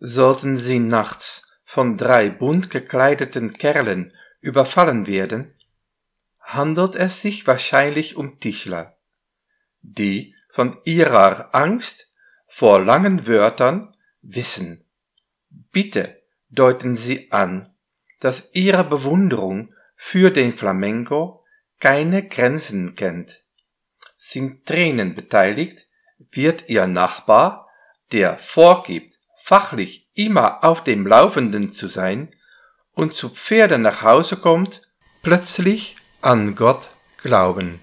Sollten Sie nachts von drei bunt gekleideten Kerlen überfallen werden, handelt es sich wahrscheinlich um Tischler, die von ihrer Angst vor langen Wörtern wissen. Bitte deuten Sie an, dass Ihre Bewunderung für den Flamenco keine Grenzen kennt. Sind Tränen beteiligt, wird Ihr Nachbar, der vorgibt, fachlich immer auf dem Laufenden zu sein und zu Pferde nach Hause kommt, plötzlich an Gott glauben.